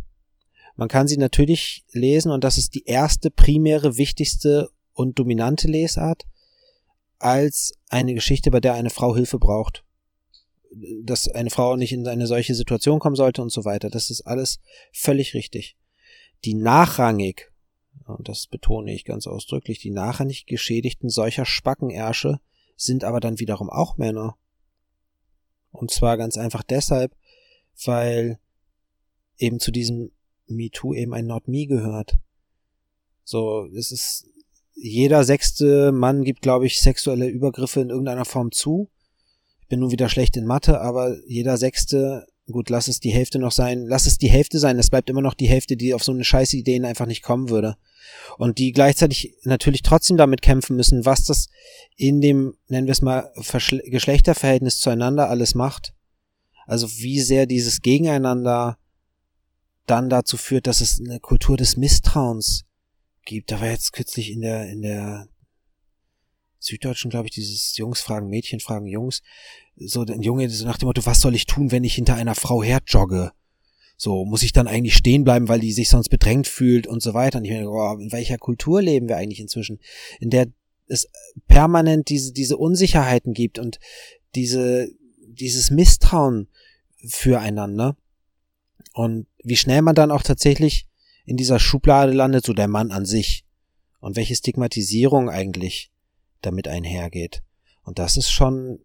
Man kann sie natürlich lesen und das ist die erste, primäre, wichtigste und dominante Lesart als eine Geschichte, bei der eine Frau Hilfe braucht. Dass eine Frau nicht in eine solche Situation kommen sollte und so weiter. Das ist alles völlig richtig. Die nachrangig, und das betone ich ganz ausdrücklich, die nachrangig Geschädigten solcher Spackenersche sind aber dann wiederum auch Männer. Und zwar ganz einfach deshalb, weil eben zu diesem MeToo eben ein Not Me gehört. So, es ist jeder sechste Mann gibt, glaube ich, sexuelle Übergriffe in irgendeiner Form zu. Ich bin nun wieder schlecht in Mathe, aber jeder sechste, gut, lass es die Hälfte noch sein, lass es die Hälfte sein, es bleibt immer noch die Hälfte, die auf so eine scheiße Ideen einfach nicht kommen würde. Und die gleichzeitig natürlich trotzdem damit kämpfen müssen, was das in dem, nennen wir es mal, Verschle Geschlechterverhältnis zueinander alles macht. Also wie sehr dieses Gegeneinander dann dazu führt, dass es eine Kultur des Misstrauens gibt. Da war jetzt kürzlich in der, in der Süddeutschen, glaube ich, dieses Jungs fragen Mädchen fragen Jungs. So ein Junge so nach dem Motto, was soll ich tun, wenn ich hinter einer Frau herjogge? So, muss ich dann eigentlich stehen bleiben, weil die sich sonst bedrängt fühlt und so weiter. Und ich meine, oh, in welcher Kultur leben wir eigentlich inzwischen? In der es permanent diese, diese Unsicherheiten gibt und diese, dieses Misstrauen füreinander. Und wie schnell man dann auch tatsächlich in dieser Schublade landet, so der Mann an sich. Und welche Stigmatisierung eigentlich damit einhergeht. Und das ist schon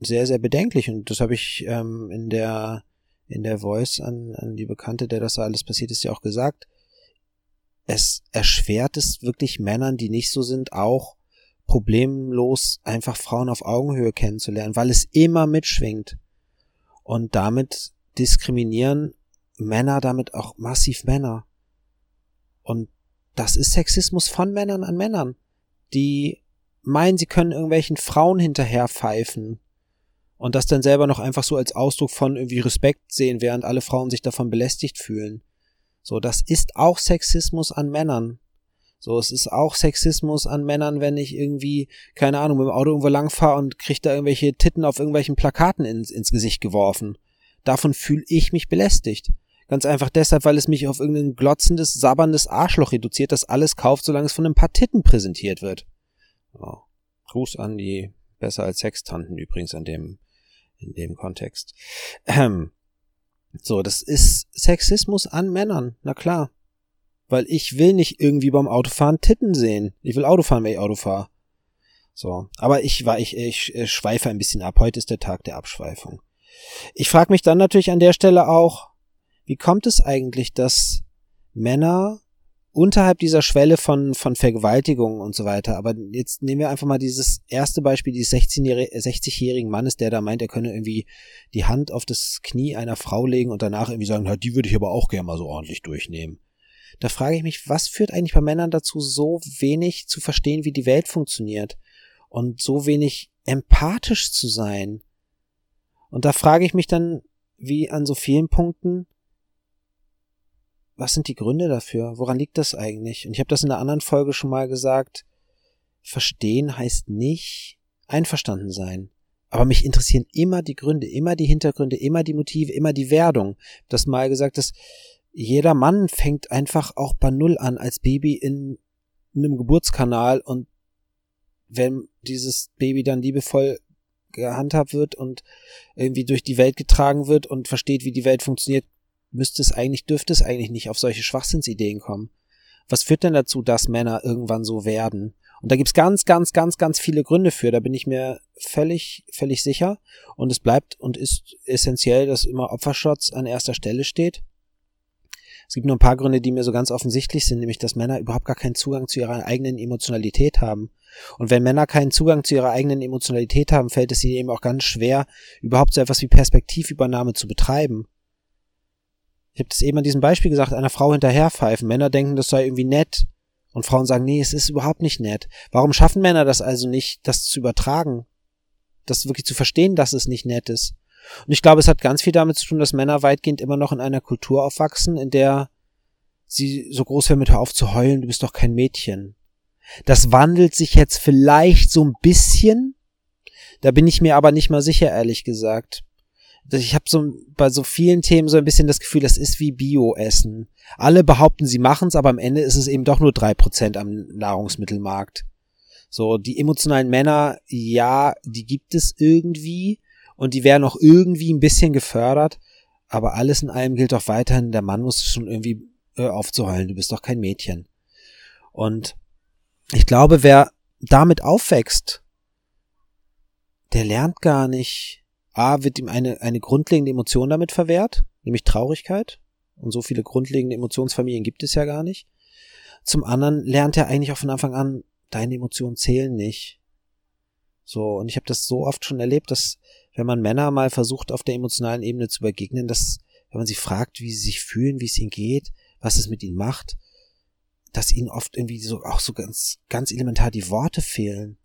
sehr, sehr bedenklich. Und das habe ich ähm, in der in der Voice an, an die Bekannte, der das alles passiert ist, ja auch gesagt. Es erschwert es wirklich Männern, die nicht so sind, auch problemlos einfach Frauen auf Augenhöhe kennenzulernen, weil es immer mitschwingt. Und damit diskriminieren Männer damit auch massiv Männer. Und das ist Sexismus von Männern an Männern, die meinen, sie können irgendwelchen Frauen hinterher pfeifen und das dann selber noch einfach so als Ausdruck von irgendwie Respekt sehen, während alle Frauen sich davon belästigt fühlen. So, das ist auch Sexismus an Männern. So, es ist auch Sexismus an Männern, wenn ich irgendwie, keine Ahnung, mit dem Auto irgendwo langfahre und krieg da irgendwelche Titten auf irgendwelchen Plakaten ins, ins Gesicht geworfen. Davon fühle ich mich belästigt. Ganz einfach deshalb, weil es mich auf irgendein glotzendes, sabberndes Arschloch reduziert, das alles kauft, solange es von ein paar Titten präsentiert wird. Oh. Gruß an die besser als Sextanten übrigens an dem in dem Kontext. Ähm, so, das ist Sexismus an Männern, na klar. Weil ich will nicht irgendwie beim Autofahren Titten sehen. Ich will Autofahren, wenn ich Auto fahre. So, aber ich war ich, ich, ich schweife ein bisschen ab. Heute ist der Tag der Abschweifung. Ich frage mich dann natürlich an der Stelle auch, wie kommt es eigentlich, dass Männer unterhalb dieser Schwelle von, von Vergewaltigung und so weiter. Aber jetzt nehmen wir einfach mal dieses erste Beispiel dieses 60-jährigen Mannes, der da meint, er könne irgendwie die Hand auf das Knie einer Frau legen und danach irgendwie sagen, die würde ich aber auch gerne mal so ordentlich durchnehmen. Da frage ich mich, was führt eigentlich bei Männern dazu, so wenig zu verstehen, wie die Welt funktioniert und so wenig empathisch zu sein? Und da frage ich mich dann, wie an so vielen Punkten, was sind die Gründe dafür? Woran liegt das eigentlich? Und ich habe das in der anderen Folge schon mal gesagt. Verstehen heißt nicht einverstanden sein. Aber mich interessieren immer die Gründe, immer die Hintergründe, immer die Motive, immer die Werdung. Das mal gesagt, dass jeder Mann fängt einfach auch bei Null an als Baby in einem Geburtskanal und wenn dieses Baby dann liebevoll gehandhabt wird und irgendwie durch die Welt getragen wird und versteht, wie die Welt funktioniert, müsste es eigentlich, dürfte es eigentlich nicht auf solche Schwachsinnsideen kommen. Was führt denn dazu, dass Männer irgendwann so werden? Und da gibt's ganz, ganz, ganz, ganz viele Gründe für. Da bin ich mir völlig, völlig sicher. Und es bleibt und ist essentiell, dass immer Opferschutz an erster Stelle steht. Es gibt nur ein paar Gründe, die mir so ganz offensichtlich sind, nämlich dass Männer überhaupt gar keinen Zugang zu ihrer eigenen Emotionalität haben. Und wenn Männer keinen Zugang zu ihrer eigenen Emotionalität haben, fällt es ihnen eben auch ganz schwer, überhaupt so etwas wie Perspektivübernahme zu betreiben. Ich habe das eben an diesem Beispiel gesagt, einer Frau hinterherpfeifen. Männer denken, das sei irgendwie nett. Und Frauen sagen, nee, es ist überhaupt nicht nett. Warum schaffen Männer das also nicht, das zu übertragen? Das wirklich zu verstehen, dass es nicht nett ist. Und ich glaube, es hat ganz viel damit zu tun, dass Männer weitgehend immer noch in einer Kultur aufwachsen, in der sie so groß werden mit hör auf zu heulen, du bist doch kein Mädchen. Das wandelt sich jetzt vielleicht so ein bisschen. Da bin ich mir aber nicht mal sicher, ehrlich gesagt ich habe so bei so vielen Themen so ein bisschen das Gefühl, das ist wie Bio-Essen. Alle behaupten, sie machen's, aber am Ende ist es eben doch nur drei Prozent am Nahrungsmittelmarkt. So, die emotionalen Männer, ja, die gibt es irgendwie und die werden auch irgendwie ein bisschen gefördert, aber alles in allem gilt auch weiterhin, der Mann muss schon irgendwie äh, aufzuheulen, du bist doch kein Mädchen. Und ich glaube, wer damit aufwächst, der lernt gar nicht, A, wird ihm eine, eine grundlegende Emotion damit verwehrt, nämlich Traurigkeit. Und so viele grundlegende Emotionsfamilien gibt es ja gar nicht. Zum anderen lernt er eigentlich auch von Anfang an, deine Emotionen zählen nicht. So, und ich habe das so oft schon erlebt, dass wenn man Männer mal versucht, auf der emotionalen Ebene zu begegnen, dass, wenn man sie fragt, wie sie sich fühlen, wie es ihnen geht, was es mit ihnen macht, dass ihnen oft irgendwie so auch so ganz, ganz elementar die Worte fehlen.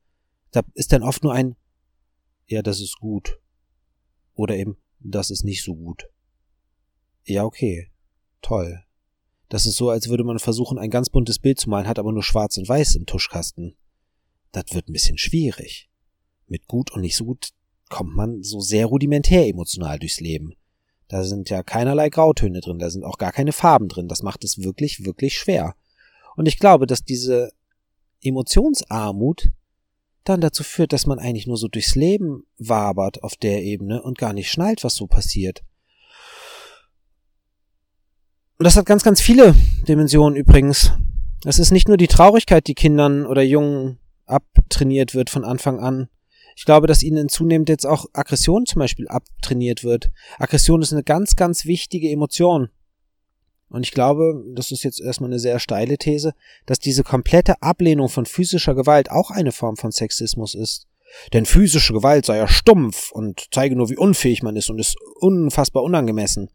Da ist dann oft nur ein, ja, das ist gut. Oder eben, das ist nicht so gut. Ja, okay. Toll. Das ist so, als würde man versuchen, ein ganz buntes Bild zu malen, hat aber nur schwarz und weiß im Tuschkasten. Das wird ein bisschen schwierig. Mit gut und nicht so gut kommt man so sehr rudimentär emotional durchs Leben. Da sind ja keinerlei Grautöne drin, da sind auch gar keine Farben drin. Das macht es wirklich, wirklich schwer. Und ich glaube, dass diese Emotionsarmut dann dazu führt, dass man eigentlich nur so durchs Leben wabert auf der Ebene und gar nicht schnallt, was so passiert. Und das hat ganz, ganz viele Dimensionen übrigens. Es ist nicht nur die Traurigkeit, die Kindern oder Jungen abtrainiert wird von Anfang an. Ich glaube, dass ihnen zunehmend jetzt auch Aggression zum Beispiel abtrainiert wird. Aggression ist eine ganz, ganz wichtige Emotion. Und ich glaube, das ist jetzt erstmal eine sehr steile These, dass diese komplette Ablehnung von physischer Gewalt auch eine Form von Sexismus ist. Denn physische Gewalt sei ja stumpf und zeige nur, wie unfähig man ist und ist unfassbar unangemessen.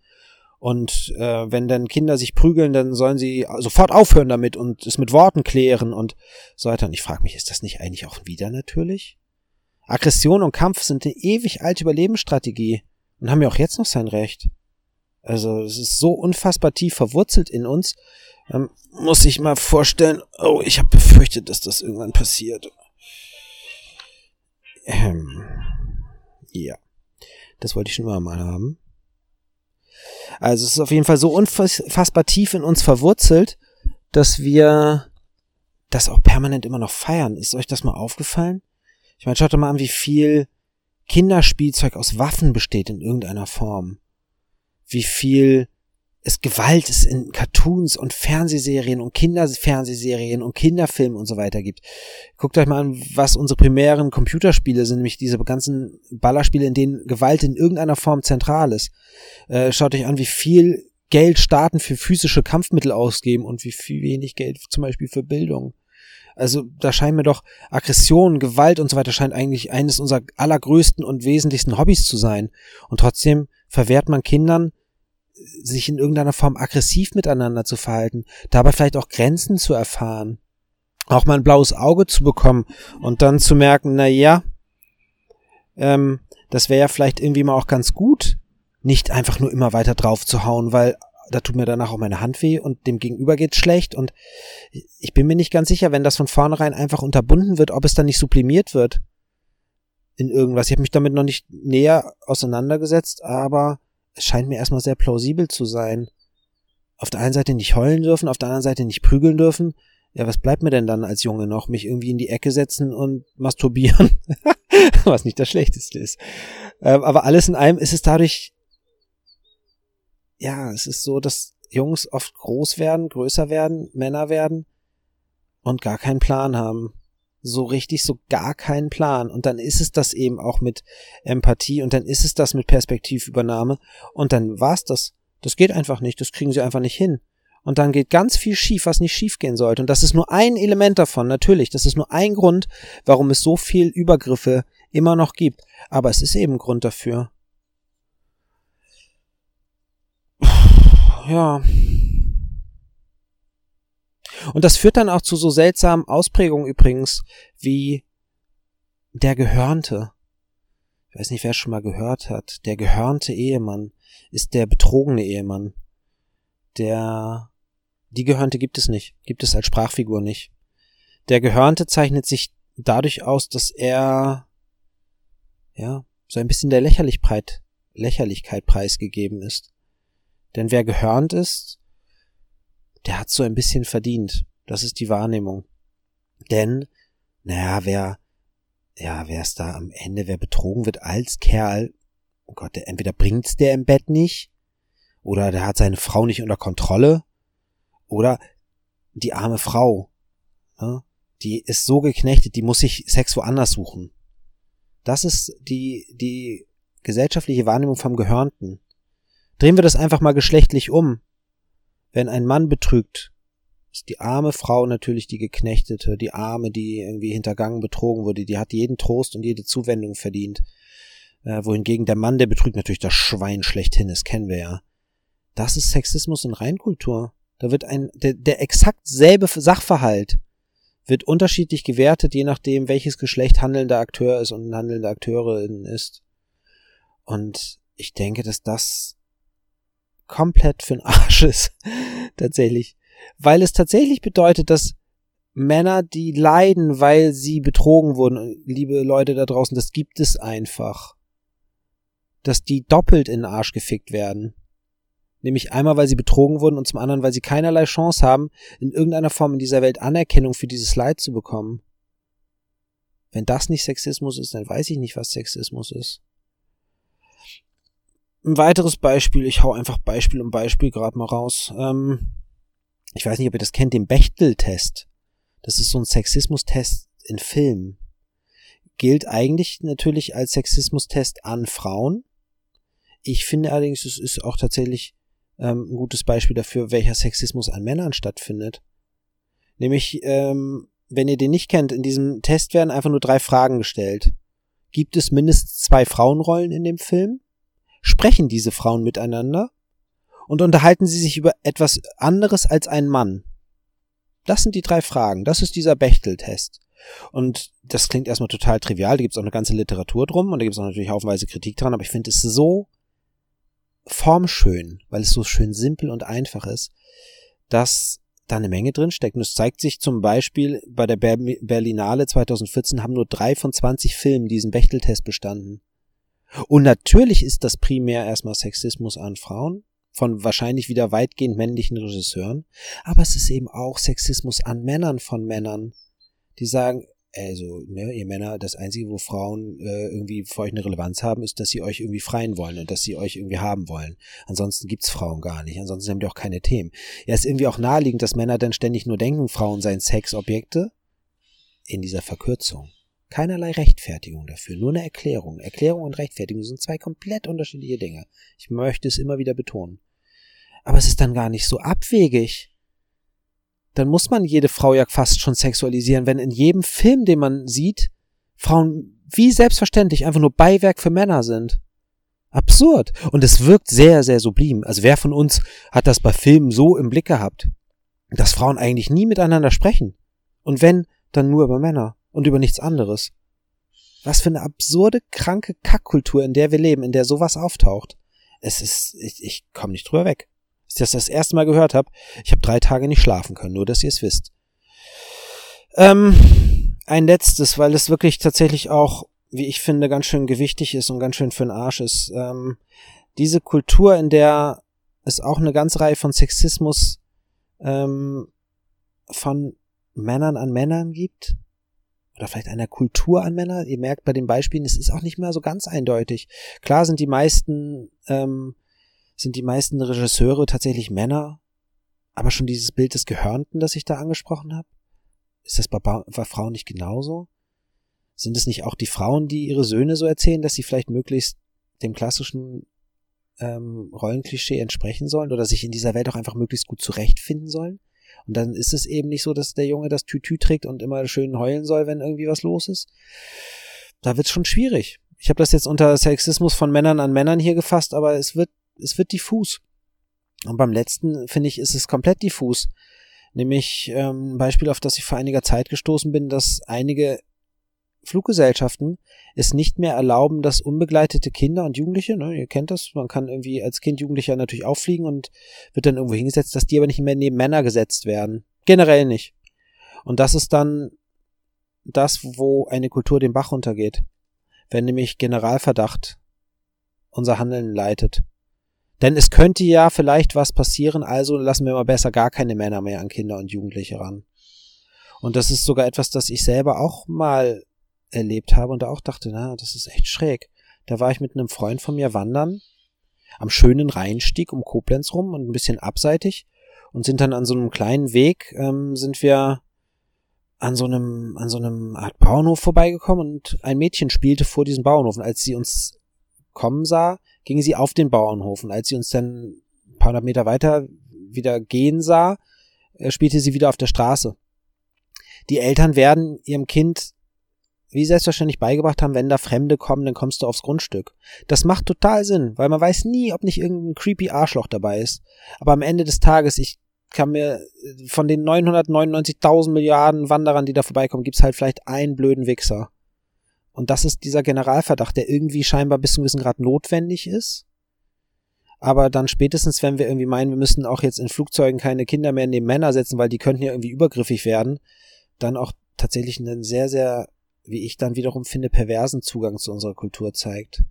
Und äh, wenn dann Kinder sich prügeln, dann sollen sie sofort aufhören damit und es mit Worten klären und so weiter. Und ich frage mich, ist das nicht eigentlich auch wieder natürlich? Aggression und Kampf sind eine ewig alte Überlebensstrategie und haben ja auch jetzt noch sein Recht. Also es ist so unfassbar tief verwurzelt in uns. Ähm, muss ich mal vorstellen, oh, ich habe befürchtet, dass das irgendwann passiert. Ähm, ja, das wollte ich schon immer mal haben. Also es ist auf jeden Fall so unfassbar tief in uns verwurzelt, dass wir das auch permanent immer noch feiern. Ist euch das mal aufgefallen? Ich meine, schaut doch mal an, wie viel Kinderspielzeug aus Waffen besteht in irgendeiner Form wie viel es Gewalt ist in Cartoons und Fernsehserien und Kinderfernsehserien und Kinderfilmen und so weiter gibt. Guckt euch mal an, was unsere primären Computerspiele sind, nämlich diese ganzen Ballerspiele, in denen Gewalt in irgendeiner Form zentral ist. Äh, schaut euch an, wie viel Geld Staaten für physische Kampfmittel ausgeben und wie viel wenig Geld zum Beispiel für Bildung. Also da scheint mir doch Aggression, Gewalt und so weiter scheint eigentlich eines unserer allergrößten und wesentlichsten Hobbys zu sein. Und trotzdem verwehrt man Kindern, sich in irgendeiner Form aggressiv miteinander zu verhalten, dabei vielleicht auch Grenzen zu erfahren, auch mal ein blaues Auge zu bekommen und dann zu merken, na ja, ähm, das wäre ja vielleicht irgendwie mal auch ganz gut, nicht einfach nur immer weiter drauf zu hauen, weil da tut mir danach auch meine Hand weh und dem Gegenüber geht's schlecht und ich bin mir nicht ganz sicher, wenn das von vornherein einfach unterbunden wird, ob es dann nicht sublimiert wird in irgendwas. Ich habe mich damit noch nicht näher auseinandergesetzt, aber scheint mir erstmal sehr plausibel zu sein. Auf der einen Seite nicht heulen dürfen, auf der anderen Seite nicht prügeln dürfen. Ja, was bleibt mir denn dann als Junge noch? Mich irgendwie in die Ecke setzen und masturbieren. <laughs> was nicht das Schlechteste ist. Ähm, aber alles in allem ist es dadurch, ja, es ist so, dass Jungs oft groß werden, größer werden, Männer werden und gar keinen Plan haben so richtig so gar keinen Plan. Und dann ist es das eben auch mit Empathie und dann ist es das mit Perspektivübernahme und dann war's das. Das geht einfach nicht, das kriegen sie einfach nicht hin. Und dann geht ganz viel schief, was nicht schief gehen sollte. Und das ist nur ein Element davon, natürlich. Das ist nur ein Grund, warum es so viel Übergriffe immer noch gibt. Aber es ist eben Grund dafür. Ja, und das führt dann auch zu so seltsamen Ausprägungen übrigens, wie der Gehörnte. Ich weiß nicht, wer schon mal gehört hat. Der gehörnte Ehemann ist der betrogene Ehemann. Der, die Gehörnte gibt es nicht. Gibt es als Sprachfigur nicht. Der Gehörnte zeichnet sich dadurch aus, dass er, ja, so ein bisschen der Lächerlichkeit, Lächerlichkeit preisgegeben ist. Denn wer gehörnt ist, der hat so ein bisschen verdient. Das ist die Wahrnehmung. Denn, naja, wer, ja, wer ist da am Ende, wer betrogen wird als Kerl, oh Gott, der, entweder bringt's der im Bett nicht, oder der hat seine Frau nicht unter Kontrolle, oder die arme Frau, ne, die ist so geknechtet, die muss sich Sex woanders suchen. Das ist die, die gesellschaftliche Wahrnehmung vom Gehörnten. Drehen wir das einfach mal geschlechtlich um. Wenn ein Mann betrügt, ist die arme Frau natürlich die Geknechtete, die Arme, die irgendwie hintergangen betrogen wurde, die hat jeden Trost und jede Zuwendung verdient. Äh, wohingegen der Mann, der betrügt, natürlich das Schwein schlechthin ist, kennen wir ja. Das ist Sexismus in Reinkultur. Da wird ein, der, der exakt selbe Sachverhalt wird unterschiedlich gewertet, je nachdem, welches Geschlecht handelnder Akteur ist und handelnde Akteurin ist. Und ich denke, dass das komplett für den Arsch <laughs> ist. tatsächlich. Weil es tatsächlich bedeutet, dass Männer, die leiden, weil sie betrogen wurden, liebe Leute da draußen, das gibt es einfach. dass die doppelt in den Arsch gefickt werden. Nämlich einmal, weil sie betrogen wurden und zum anderen, weil sie keinerlei Chance haben, in irgendeiner Form in dieser Welt Anerkennung für dieses Leid zu bekommen. Wenn das nicht Sexismus ist, dann weiß ich nicht, was Sexismus ist. Ein weiteres Beispiel, ich hau einfach Beispiel um Beispiel gerade mal raus. Ähm, ich weiß nicht, ob ihr das kennt, den Bechtel-Test. Das ist so ein Sexismus-Test in Filmen. Gilt eigentlich natürlich als Sexismus-Test an Frauen. Ich finde allerdings, es ist auch tatsächlich ähm, ein gutes Beispiel dafür, welcher Sexismus an Männern stattfindet. Nämlich, ähm, wenn ihr den nicht kennt, in diesem Test werden einfach nur drei Fragen gestellt. Gibt es mindestens zwei Frauenrollen in dem Film? Sprechen diese Frauen miteinander? Und unterhalten sie sich über etwas anderes als ein Mann? Das sind die drei Fragen. Das ist dieser Bechtel-Test. Und das klingt erstmal total trivial. Da gibt es auch eine ganze Literatur drum und da gibt es auch natürlich haufenweise Kritik dran, aber ich finde es so formschön, weil es so schön simpel und einfach ist, dass da eine Menge drin steckt. Und es zeigt sich zum Beispiel bei der Berlinale 2014 haben nur drei von 20 Filmen diesen Bechteltest bestanden. Und natürlich ist das primär erstmal Sexismus an Frauen von wahrscheinlich wieder weitgehend männlichen Regisseuren, aber es ist eben auch Sexismus an Männern von Männern, die sagen, also, ne, ihr Männer, das Einzige, wo Frauen äh, irgendwie für euch eine Relevanz haben, ist, dass sie euch irgendwie freien wollen und dass sie euch irgendwie haben wollen. Ansonsten gibt's Frauen gar nicht. Ansonsten haben die auch keine Themen. Ja, ist irgendwie auch naheliegend, dass Männer dann ständig nur denken, Frauen seien Sexobjekte. In dieser Verkürzung. Keinerlei Rechtfertigung dafür, nur eine Erklärung. Erklärung und Rechtfertigung sind zwei komplett unterschiedliche Dinge. Ich möchte es immer wieder betonen. Aber es ist dann gar nicht so abwegig dann muss man jede Frau ja fast schon sexualisieren, wenn in jedem Film, den man sieht, Frauen wie selbstverständlich einfach nur Beiwerk für Männer sind. Absurd. Und es wirkt sehr, sehr sublim. Also wer von uns hat das bei Filmen so im Blick gehabt, dass Frauen eigentlich nie miteinander sprechen? Und wenn, dann nur über Männer und über nichts anderes. Was für eine absurde, kranke Kackkultur, in der wir leben, in der sowas auftaucht. Es ist, ich, ich komme nicht drüber weg ich das das erste Mal gehört habe, ich habe drei Tage nicht schlafen können, nur dass ihr es wisst. Ähm, ein letztes, weil es wirklich tatsächlich auch, wie ich finde, ganz schön gewichtig ist und ganz schön für den Arsch ist. Ähm, diese Kultur, in der es auch eine ganze Reihe von Sexismus ähm, von Männern an Männern gibt, oder vielleicht einer Kultur an Männer. Ihr merkt bei den Beispielen, es ist auch nicht mehr so ganz eindeutig. Klar sind die meisten ähm, sind die meisten Regisseure tatsächlich Männer, aber schon dieses Bild des Gehörnten, das ich da angesprochen habe? Ist das bei, bei Frauen nicht genauso? Sind es nicht auch die Frauen, die ihre Söhne so erzählen, dass sie vielleicht möglichst dem klassischen ähm, Rollenklischee entsprechen sollen oder sich in dieser Welt auch einfach möglichst gut zurechtfinden sollen? Und dann ist es eben nicht so, dass der Junge das Tütü trägt und immer schön heulen soll, wenn irgendwie was los ist. Da wird's schon schwierig. Ich habe das jetzt unter Sexismus von Männern an Männern hier gefasst, aber es wird es wird diffus. Und beim letzten, finde ich, ist es komplett diffus. Nämlich ähm, ein Beispiel, auf das ich vor einiger Zeit gestoßen bin, dass einige Fluggesellschaften es nicht mehr erlauben, dass unbegleitete Kinder und Jugendliche, ne, ihr kennt das, man kann irgendwie als Kind Jugendlicher natürlich auffliegen und wird dann irgendwo hingesetzt, dass die aber nicht mehr neben Männer gesetzt werden. Generell nicht. Und das ist dann das, wo eine Kultur den Bach runtergeht. Wenn nämlich Generalverdacht unser Handeln leitet. Denn es könnte ja vielleicht was passieren, also lassen wir mal besser gar keine Männer mehr an Kinder und Jugendliche ran. Und das ist sogar etwas, das ich selber auch mal erlebt habe und da auch dachte, na, das ist echt schräg. Da war ich mit einem Freund von mir wandern am schönen Rheinstieg um Koblenz rum und ein bisschen abseitig und sind dann an so einem kleinen Weg, ähm, sind wir an so einem, an so einem Art Bauernhof vorbeigekommen und ein Mädchen spielte vor diesem Bauernhof. Und als sie uns kommen sah, ging sie auf den Bauernhof. Und als sie uns dann ein paar hundert Meter weiter wieder gehen sah, äh, spielte sie wieder auf der Straße. Die Eltern werden ihrem Kind wie selbstverständlich beigebracht haben, wenn da Fremde kommen, dann kommst du aufs Grundstück. Das macht total Sinn, weil man weiß nie, ob nicht irgendein creepy Arschloch dabei ist. Aber am Ende des Tages, ich kann mir äh, von den 999.000 Milliarden Wanderern, die da vorbeikommen, gibt's halt vielleicht einen blöden Wichser. Und das ist dieser Generalverdacht, der irgendwie scheinbar bis zu einem gewissen Grad notwendig ist. Aber dann spätestens, wenn wir irgendwie meinen, wir müssen auch jetzt in Flugzeugen keine Kinder mehr neben Männer setzen, weil die könnten ja irgendwie übergriffig werden, dann auch tatsächlich einen sehr, sehr, wie ich dann wiederum finde, perversen Zugang zu unserer Kultur zeigt.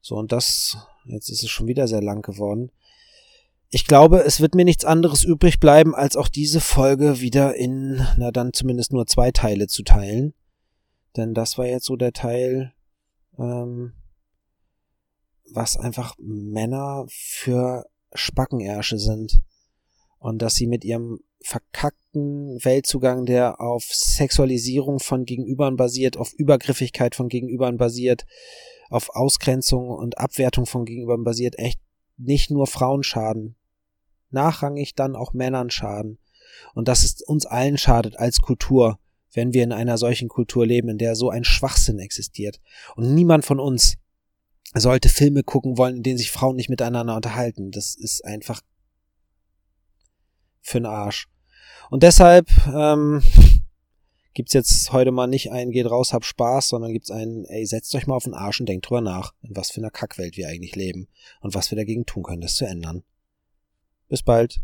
So, und das, jetzt ist es schon wieder sehr lang geworden. Ich glaube, es wird mir nichts anderes übrig bleiben, als auch diese Folge wieder in, na dann zumindest nur zwei Teile zu teilen. Denn das war jetzt so der Teil, ähm, was einfach Männer für Spackenersche sind. Und dass sie mit ihrem verkackten Weltzugang, der auf Sexualisierung von Gegenübern basiert, auf Übergriffigkeit von Gegenübern basiert, auf Ausgrenzung und Abwertung von Gegenübern basiert, echt nicht nur Frauen schaden, nachrangig dann auch Männern schaden. Und dass es uns allen schadet als Kultur, wenn wir in einer solchen Kultur leben, in der so ein Schwachsinn existiert. Und niemand von uns sollte Filme gucken wollen, in denen sich Frauen nicht miteinander unterhalten. Das ist einfach für den Arsch. Und deshalb ähm, <laughs> gibt's jetzt heute mal nicht ein geht raus, hab Spaß, sondern gibt's einen, ey, setzt euch mal auf den Arsch und denkt drüber nach, in was für einer Kackwelt wir eigentlich leben und was wir dagegen tun können, das zu ändern. Bis bald.